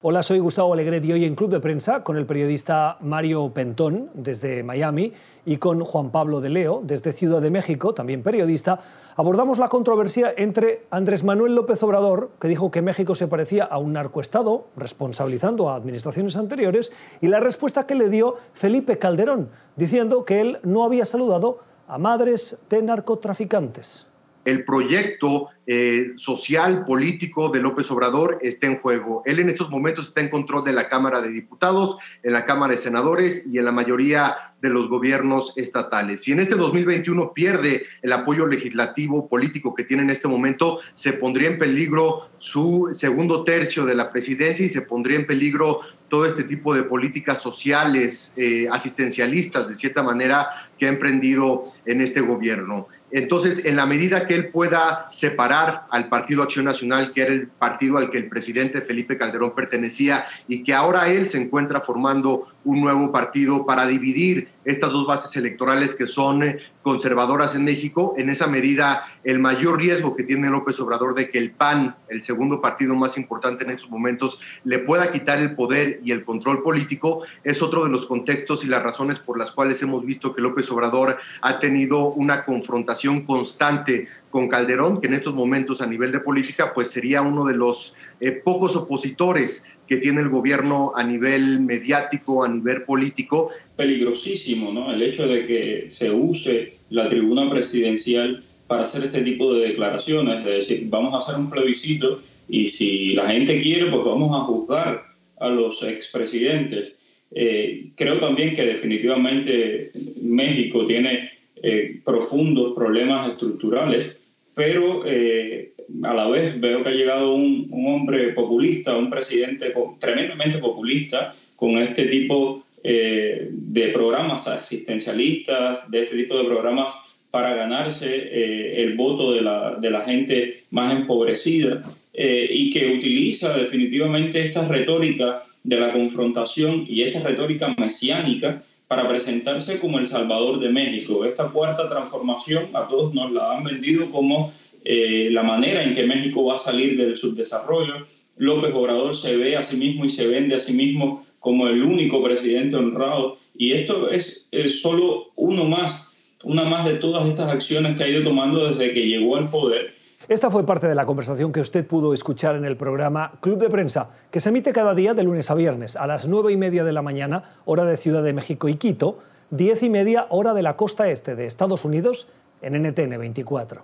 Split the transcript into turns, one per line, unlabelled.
Hola, soy Gustavo Alegret y hoy en Club de Prensa con el periodista Mario Pentón desde Miami y con Juan Pablo de Leo desde Ciudad de México, también periodista, abordamos la controversia entre Andrés Manuel López Obrador, que dijo que México se parecía a un narcoestado, responsabilizando a administraciones anteriores, y la respuesta que le dio Felipe Calderón, diciendo que él no había saludado a madres de narcotraficantes
el proyecto eh, social, político de López Obrador está en juego. Él en estos momentos está en control de la Cámara de Diputados, en la Cámara de Senadores y en la mayoría de los gobiernos estatales. Si en este 2021 pierde el apoyo legislativo político que tiene en este momento, se pondría en peligro su segundo tercio de la presidencia y se pondría en peligro todo este tipo de políticas sociales, eh, asistencialistas, de cierta manera, que ha emprendido en este gobierno. Entonces, en la medida que él pueda separar al Partido Acción Nacional, que era el partido al que el presidente Felipe Calderón pertenecía, y que ahora él se encuentra formando un nuevo partido para dividir estas dos bases electorales que son eh, conservadoras en México, en esa medida el mayor riesgo que tiene López Obrador de que el PAN, el segundo partido más importante en estos momentos, le pueda quitar el poder y el control político, es otro de los contextos y las razones por las cuales hemos visto que López Obrador ha tenido una confrontación constante con Calderón, que en estos momentos a nivel de política, pues sería uno de los eh, pocos opositores que tiene el gobierno a nivel mediático, a nivel político.
Peligrosísimo, ¿no? El hecho de que se use la tribuna presidencial para hacer este tipo de declaraciones, es decir, vamos a hacer un plebiscito y si la gente quiere, pues vamos a juzgar a los expresidentes. Eh, creo también que definitivamente México tiene eh, profundos problemas estructurales, pero eh, a la vez veo que ha llegado un, hombre populista, un presidente tremendamente populista, con este tipo eh, de programas asistencialistas, de este tipo de programas para ganarse eh, el voto de la, de la, gente más empobrecida eh, y que utiliza definitivamente esta retórica de la confrontación y esta retórica mesiánica para presentarse como el Salvador de México. Esta cuarta transformación a todos nos la han vendido como eh, la manera en que México va a salir del subdesarrollo. López Obrador se ve a sí mismo y se vende a sí mismo como el único presidente honrado. Y esto es, solo uno más, una más de todas estas acciones que ha ido tomando desde que llegó al poder.
Esta fue parte de la conversación que usted pudo escuchar en el programa Club de Prensa, que se emite cada día de lunes a viernes a las nueve y media de la mañana, hora de Ciudad de México y Quito, diez y media hora de la costa este de Estados Unidos en NTN 24.